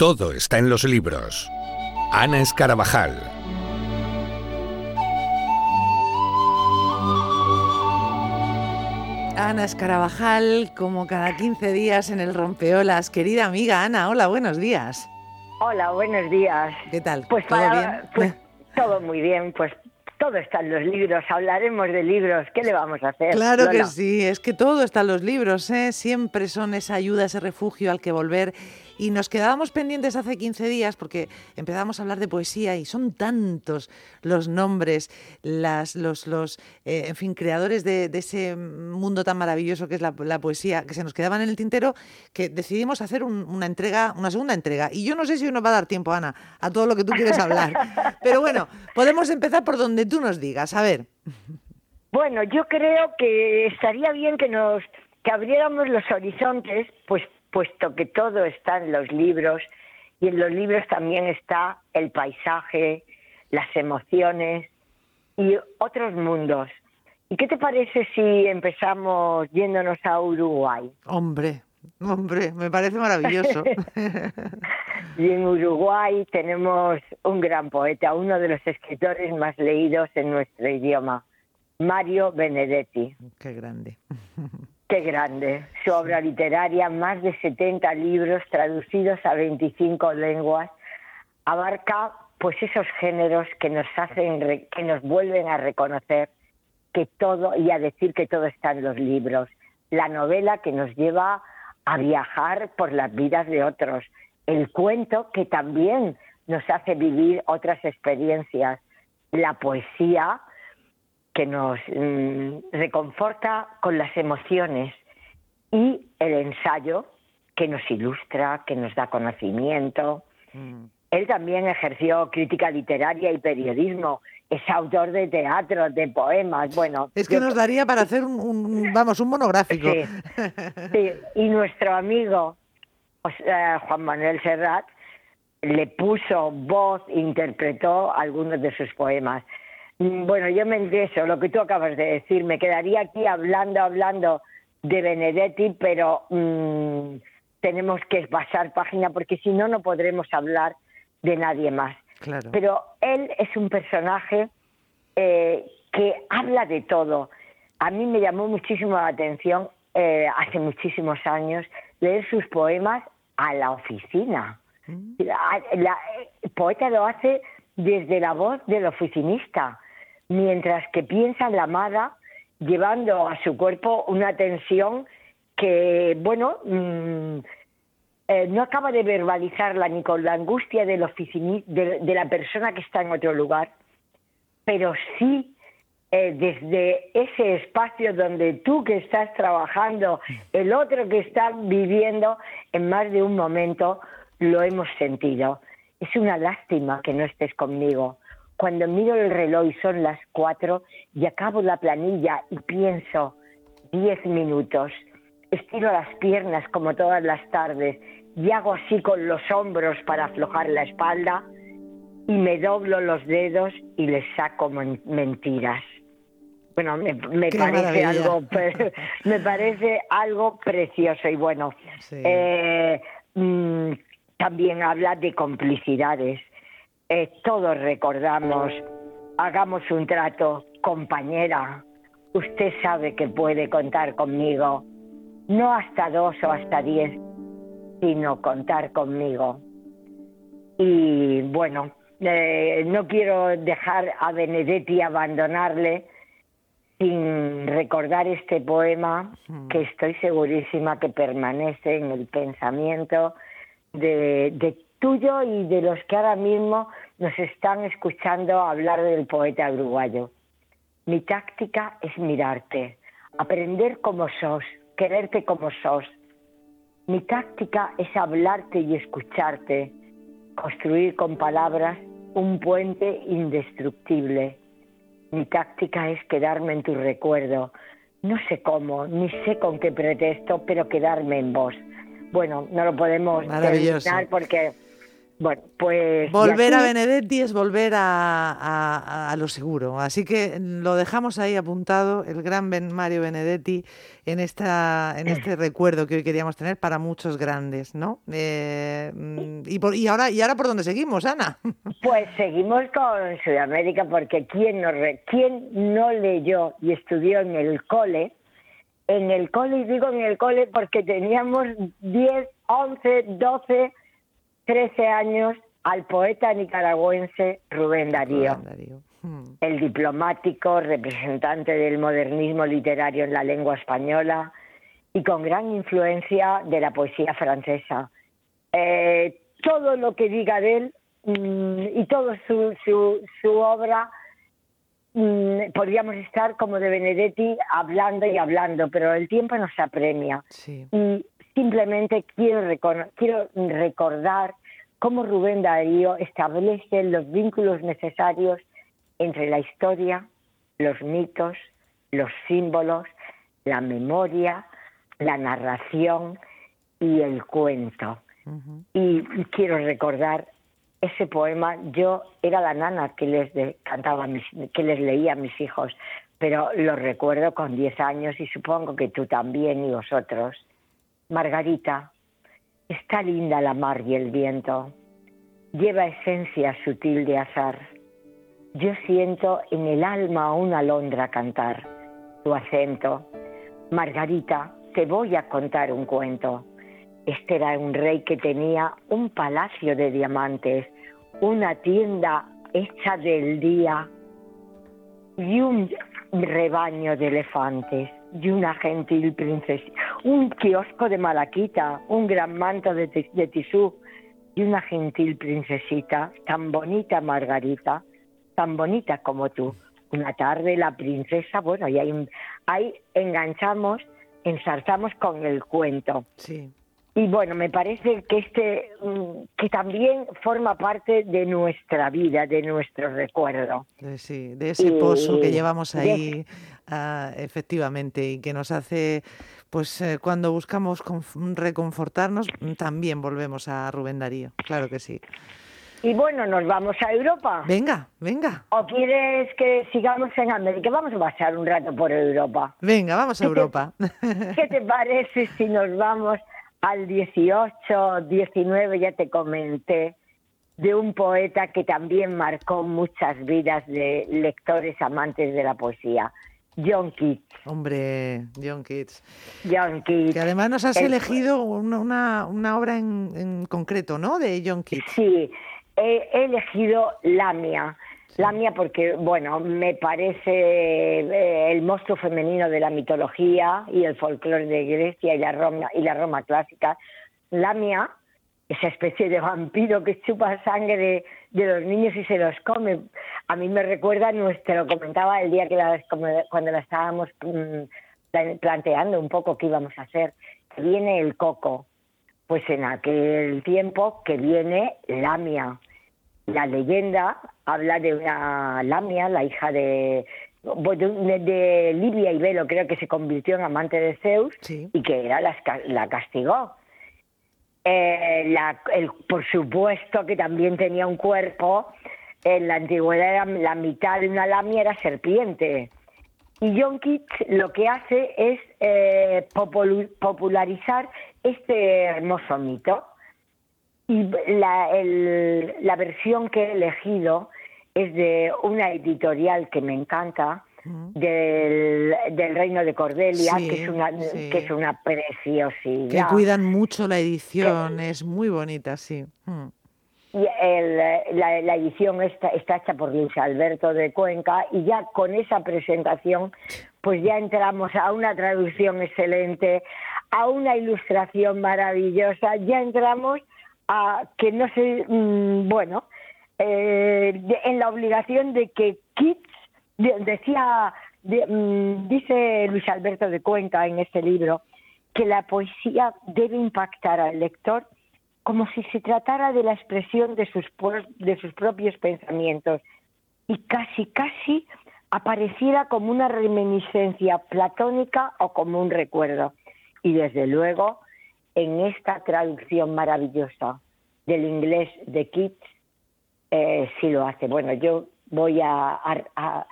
todo está en los libros. Ana Escarabajal. Ana Escarabajal, como cada 15 días en el Rompeolas. Querida amiga Ana, hola, buenos días. Hola, buenos días. ¿Qué tal? Pues ¿Todo para- bien? pues todo muy bien, pues todo está en los libros, hablaremos de libros, ¿qué le vamos a hacer? Claro que sí, es que todo está en los libros, ¿eh? siempre son esa ayuda, ese refugio al que volver. Y nos quedábamos pendientes hace 15 días porque empezábamos a hablar de poesía y son tantos los nombres, las, los, los eh, en fin, creadores de, ese mundo tan maravilloso que es la, poesía, que se nos quedaban en el tintero, que decidimos hacer un- una entrega, una segunda entrega. Y yo no sé si nos va a dar tiempo, Ana, a todo lo que tú quieres hablar. Pero bueno, podemos empezar por donde tú nos digas. A ver. Bueno, yo creo que estaría bien que nos que abriéramos los horizontes, pues puesto que todo está en los libros y en los libros también está el paisaje, las emociones y otros mundos. ¿Y qué te parece si empezamos yéndonos a Uruguay? Hombre, hombre, me parece maravilloso. Y en Uruguay tenemos un gran poeta, uno de los escritores más leídos en nuestro idioma, Mario Benedetti. Qué grande. Qué grande. Su obra literaria, más de 70 libros traducidos a 25 lenguas, abarca pues esos géneros que nos hacen que nos vuelven a reconocer que todo y a decir que todo está en los libros. La novela que nos lleva a viajar por las vidas de otros. El cuento que también nos hace vivir otras experiencias. La poesía que nos mm, reconforta con las emociones y el ensayo que nos ilustra, que nos da conocimiento. Mm. Él también ejerció crítica literaria y periodismo, es autor de teatro, de poemas, bueno. Es que yo- nos daría para hacer un, un- vamos, un monográfico. Sí, sí. Y nuestro amigo o sea, Juan Manuel Serrat le puso voz, interpretó algunos de sus poemas. Mm, Bueno, yo me ingreso, lo que tú acabas de decir, me quedaría aquí hablando, hablando de Benedetti, pero mm, tenemos que pasar página porque si no, no podremos hablar de nadie más. Claro. Pero él es un personaje eh, que habla de todo. A mí me llamó muchísimo la atención eh, hace muchísimos años leer sus poemas a la oficina. La- la- el poeta lo hace desde la voz del oficinista, mientras que piensa en la amada, llevando a su cuerpo una tensión que, bueno, mm, eh, no acaba de verbalizarla ni con la angustia del de, de la persona que está en otro lugar, pero sí eh, desde ese espacio donde tú que estás trabajando, el otro que está viviendo, en más de un momento lo hemos sentido. Es una lástima que no estés conmigo. Cuando miro el reloj y son las cuatro y acabo la planilla y pienso diez minutos, estiro las piernas como todas las tardes y hago así con los hombros para aflojar la espalda y me doblo los dedos y les saco men- mentiras. Bueno, me, parece maravilla. algo me parece algo precioso y bueno. Sí. eh, mm, también habla de complicidades. Eh, todos recordamos, hagamos un trato, compañera. Usted sabe que puede contar conmigo, no hasta dos o hasta diez, sino contar conmigo. Y bueno, eh, no quiero dejar a Benedetti abandonarle sin recordar este poema que estoy segurísima que permanece en el pensamiento de, de tuyo y de los que ahora mismo nos están escuchando hablar del poeta uruguayo. Mi táctica es mirarte, aprender como sos, quererte como sos. Mi táctica es hablarte y escucharte, construir con palabras un puente indestructible. Mi táctica es quedarme en tu recuerdo. No sé cómo, ni sé con qué pretexto, pero quedarme en vos. Bueno, no lo podemos terminar porque Bueno, pues... Volver a Benedetti es volver a, lo seguro. Así que lo dejamos ahí apuntado, el gran ben Mario Benedetti, en, esta, en este recuerdo que hoy queríamos tener para muchos grandes, ¿no? Eh, y, y, ahora, ¿Y ahora por dónde seguimos, Ana? Pues seguimos con Sudamérica, porque ¿quién no, ¿quién no leyó y estudió en el cole? En el cole, y digo en el cole porque teníamos 10, 11, 12 13 años al poeta nicaragüense Rubén Darío, hmm. el diplomático, representante del modernismo literario en la lengua española y con gran influencia de la poesía francesa. Eh, todo lo que diga de él mm, y toda su, su, obra mm, podríamos estar como de Benedetti hablando y hablando, pero el tiempo nos apremia. Y simplemente quiero, quiero recordar cómo Rubén Darío establece los vínculos necesarios entre la historia, los mitos, los símbolos, la memoria, la narración y el cuento. y, quiero recordar ese poema. Yo era la nana que les cantaba, que les leía a mis hijos, pero lo recuerdo con 10 años y supongo que tú también y vosotros. Margarita, Está linda la mar y el viento. Lleva esencia sutil de azar. Yo siento en el alma una alondra cantar. Tu acento. Margarita, te voy a contar un cuento. Este era un rey que tenía un palacio de diamantes, una tienda hecha del día y un rebaño de elefantes y una gentil princesa, un kiosco de malaquita, un gran manto de, tisú y una gentil princesita, tan bonita Margarita, tan bonita como tú. Una tarde la princesa, bueno, y ahí, ahí enganchamos, ensalzamos con el cuento. Sí. Y bueno, me parece que este mm, que también forma parte de nuestra vida, de nuestro recuerdo. Sí, de ese pozo que llevamos ahí, ah, efectivamente, y que nos hace, pues eh, cuando buscamos reconfortarnos, también volvemos a Rubén Darío, claro que sí. Y bueno, nos vamos a Europa. Venga, venga. ¿O quieres que sigamos en América? Vamos a pasar un rato por Europa. Venga, vamos a Europa. ¿Qué te parece si nos vamos al 18, 19 ya te comenté de un poeta que también marcó muchas vidas de lectores amantes de la poesía, John Keats. Hombre, John Keats. John Keats. Que además nos has elegido una, una, obra en, en, concreto, ¿no? De John Keats. Sí, he, he elegido Lamia. La mía porque, bueno, me parece eh, el monstruo femenino de la mitología y el folclore de Grecia y la Roma, y la Roma clásica. La mía, esa especie de vampiro que chupa sangre de, los niños y se los come. A mí me recuerda, nuestro, comentaba el día que la, cuando la estábamos mm, planteando un poco qué íbamos a hacer, que viene el coco. Pues en aquel tiempo que viene Lamia la leyenda habla de una Lamia, la hija de, de, Libia y Velo, creo que se convirtió en amante de Zeus y que era la, la castigó. Eh, el, por supuesto que también tenía un cuerpo, en la antigüedad la mitad de una lamia era serpiente. Y John Keats lo que hace es eh, popularizar este hermoso mito. Y la, la versión que he elegido es de una editorial que me encanta, del, del, Reino de Cordelia, que, es una, que es una preciosidad. Que cuidan mucho la edición, es muy bonita, sí. Y el, la, la, edición está, está hecha por Luis Alberto de Cuenca y ya con esa presentación pues ya entramos a una traducción excelente, a una ilustración maravillosa, ya entramos que no sé, mm, bueno, eh, en la obligación de que Keats, decía, mm, dice Luis Alberto de Cuenca en este libro, que la poesía debe impactar al lector como si se tratara de la expresión de sus, de sus propios pensamientos y casi, casi apareciera como una reminiscencia platónica o como un recuerdo. Y desde luego, en esta traducción maravillosa del inglés de Keats, eh, sí lo hace. Bueno, yo voy a, a, a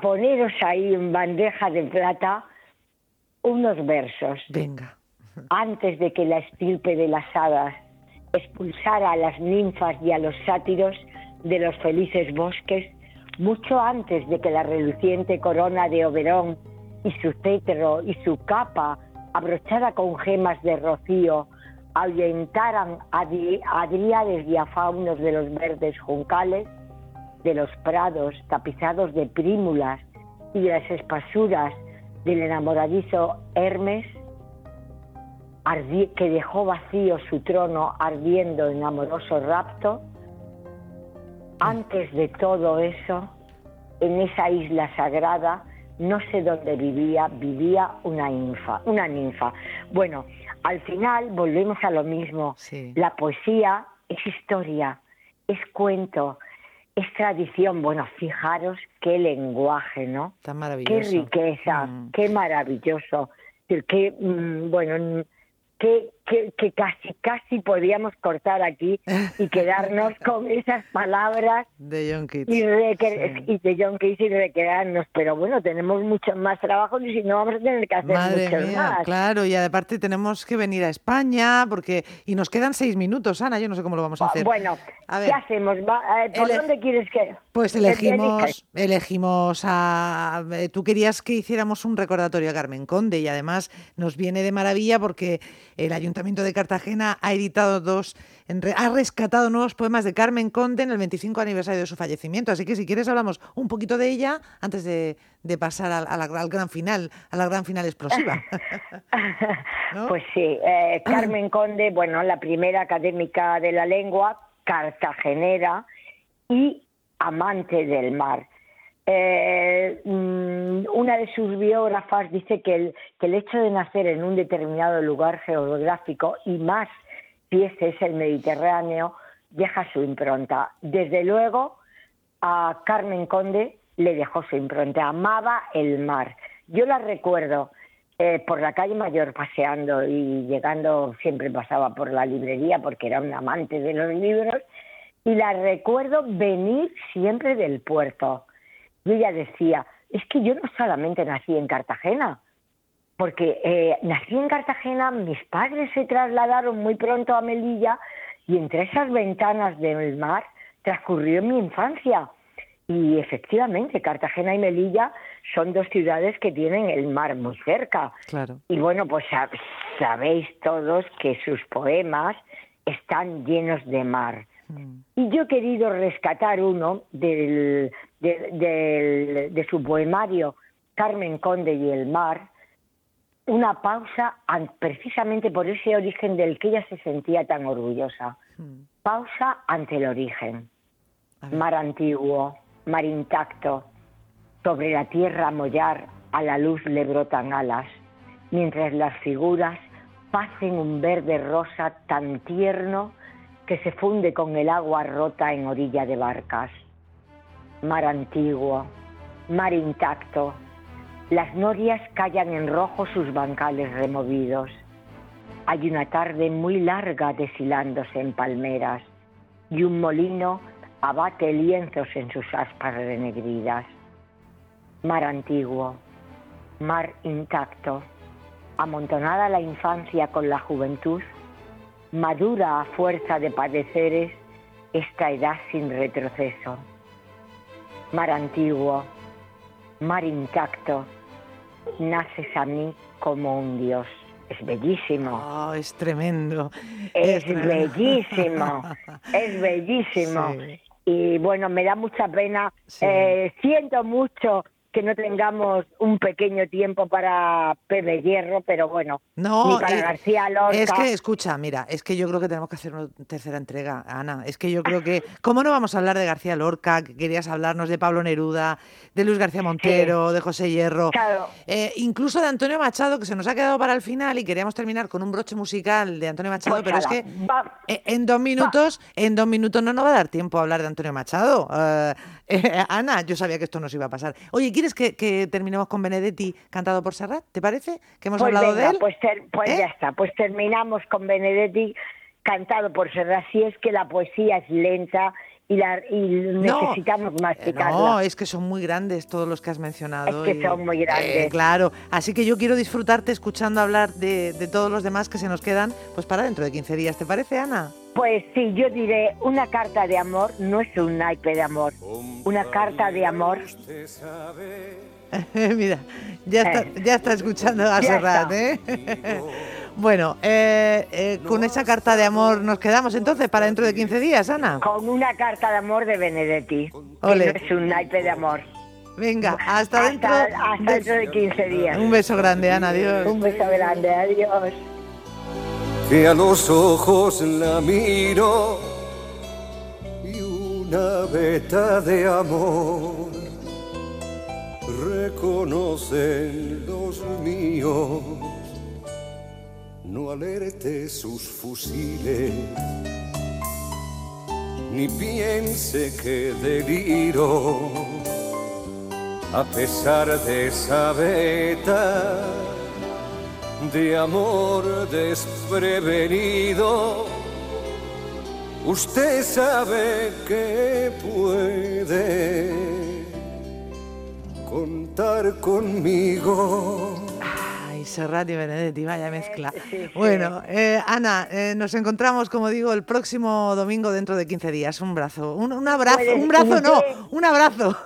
poneros ahí en bandeja de plata unos versos. Venga. Antes de que la estirpe de las hadas expulsara a las ninfas y a los sátiros de los felices bosques, mucho antes de que la reluciente corona de Oberón y su cetro y su capa, abrochada con gemas de rocío, ahuyentaran a, dríades diafaunos de los verdes juncales, de los prados tapizados de prímulas y de las espasuras del enamoradizo Hermes, que dejó vacío su trono ardiendo en amoroso rapto, antes de todo eso, en esa isla sagrada, no sé dónde vivía, vivía una ninfa, una ninfa. Bueno, al final volvemos a lo mismo. La poesía es historia, es cuento, es tradición. Bueno, fijaros qué lenguaje, ¿no? Tan maravilloso. Qué riqueza, mm. qué maravilloso. Que, mm, bueno, que, que, casi, casi podíamos cortar aquí y quedarnos con esas palabras de John Keats. Y, de John Keats y de quedarnos. Pero bueno, tenemos mucho más trabajo y si no vamos a tener que hacer Madre mía, más. Claro, y aparte tenemos que venir a España porque y nos quedan seis minutos, Ana, yo no sé cómo lo vamos a hacer. Bueno, ¿qué hacemos? Eh, ¿Por dónde quieres que...? Pues elegimos, elegimos a... Eh, tú querías que hiciéramos un recordatorio a Carmen Conde y además nos viene de maravilla porque el Ayuntamiento de Cartagena ha editado dos, ha rescatado nuevos poemas de Carmen Conde en el 25 aniversario de su fallecimiento. Así que si quieres hablamos un poquito de ella antes de, pasar al gran final, a la gran final explosiva. Pues sí, eh, Carmen Conde, bueno, la primera académica de la lengua, cartagenera y amante del mar. Eh, mm, una de sus biógrafas dice que el, hecho de nacer en un determinado lugar geográfico y más si es el Mediterráneo deja su impronta. Desde luego a Carmen Conde le dejó su impronta, amaba el mar. Yo la recuerdo eh, por la calle Mayor paseando y llegando, siempre pasaba por la librería porque era un amante de los libros, y la recuerdo venir siempre del puerto y ella decía, es que yo no solamente nací en Cartagena, porque eh, nací en Cartagena, mis padres se trasladaron muy pronto a Melilla y entre esas ventanas del mar transcurrió mi infancia. Y efectivamente, Cartagena y Melilla son dos ciudades que tienen el mar muy cerca. Claro. Y bueno, pues sabéis todos que sus poemas están llenos de mar. Mm. Y yo he querido rescatar uno del, de, su poemario Carmen Conde y el mar, una pausa precisamente por ese origen del que ella se sentía tan orgullosa. Hmm. Pausa ante el origen. Mar antiguo, mar intacto, sobre la tierra mollar a la luz le brotan alas, mientras las figuras pasen un verde rosa tan tierno que se funde con el agua rota en orilla de barcas mar antiguo, mar intacto. Las norias callan en rojo sus bancales removidos. Hay una tarde muy larga deshilándose en palmeras y un molino abate lienzos en sus aspas renegridas. Mar antiguo, mar intacto, amontonada la infancia con la juventud, madura a fuerza de padeceres esta edad sin retroceso mar antiguo, mar intacto, naces a mí como un dios. Es bellísimo. Oh, es tremendo. Es, bellísimo. es bellísimo. Y bueno, me da mucha pena. Eh, siento mucho que no tengamos un pequeño tiempo para Pepe Hierro, pero bueno, no, ni para García Lorca. Es que, escucha, mira, es que yo creo que tenemos que hacer una tercera entrega, Ana. Es que yo creo que, ¿cómo no vamos a hablar de García Lorca? Que querías hablarnos de Pablo Neruda, de Luis García Montero, de José Hierro, eh, incluso de Antonio Machado, que se nos ha quedado para el final y queríamos terminar con un broche musical de Antonio Machado, pues pero es que eh, en dos minutos, en dos minutos no nos va a dar tiempo a hablar de Antonio Machado. Eh, Ana, yo sabía que esto nos iba a pasar. Oye, ¿quieres que, terminemos con Benedetti cantado por Serrat? ¿Te parece? Que hemos pues hablado de él. Pues, pues ¿Eh? ya está, pues terminamos con Benedetti cantado por Serrat, si es que la poesía es lenta y, la, y necesitamos más eh, No, es que son muy grandes todos los que has mencionado. Es que son muy grandes. Eh, claro, así que yo quiero disfrutarte escuchando hablar de, de todos los demás que se nos quedan, pues para dentro de 15 días. ¿Te parece, Ana? Pues sí, yo diré, una carta de amor no es un naipe de amor. Una carta de amor. Mira, ya está, eh. ya está escuchando a Serrat, ¿eh? Bueno, eh, eh, con esa carta de amor nos quedamos entonces para dentro de 15 días, Ana. Con una carta de amor de Benedetti. Ole. es un naipe de amor. Venga, hasta, dentro, hasta dentro de 15 días. Un beso grande, Ana, adiós. Un beso grande, adiós. Que a los ojos la miro y una veta de amor reconocen los míos no alerte sus fusiles, ni piense que deliro, a pesar de esa veta de amor desprevenido. Usted sabe que puede contar conmigo Serrat y Benedetti, vaya mezcla. Bueno, eh, Ana, eh, nos encontramos, como digo, el próximo domingo dentro de 15 días. Un brazo, un, abrazo, un brazo no, un abrazo.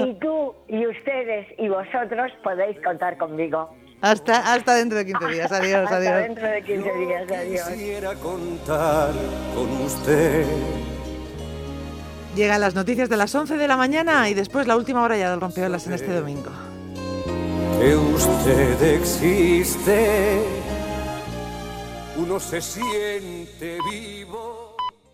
Y tú y ustedes y vosotros podéis contar conmigo. Hasta, hasta dentro de 15 días, adiós, hasta adiós. dentro de 15 días, adiós. Quisiera contar con usted. Llegan las noticias de las 11 de la mañana y después la última hora ya del rompeolas en este domingo usted existe, uno se siente vivo.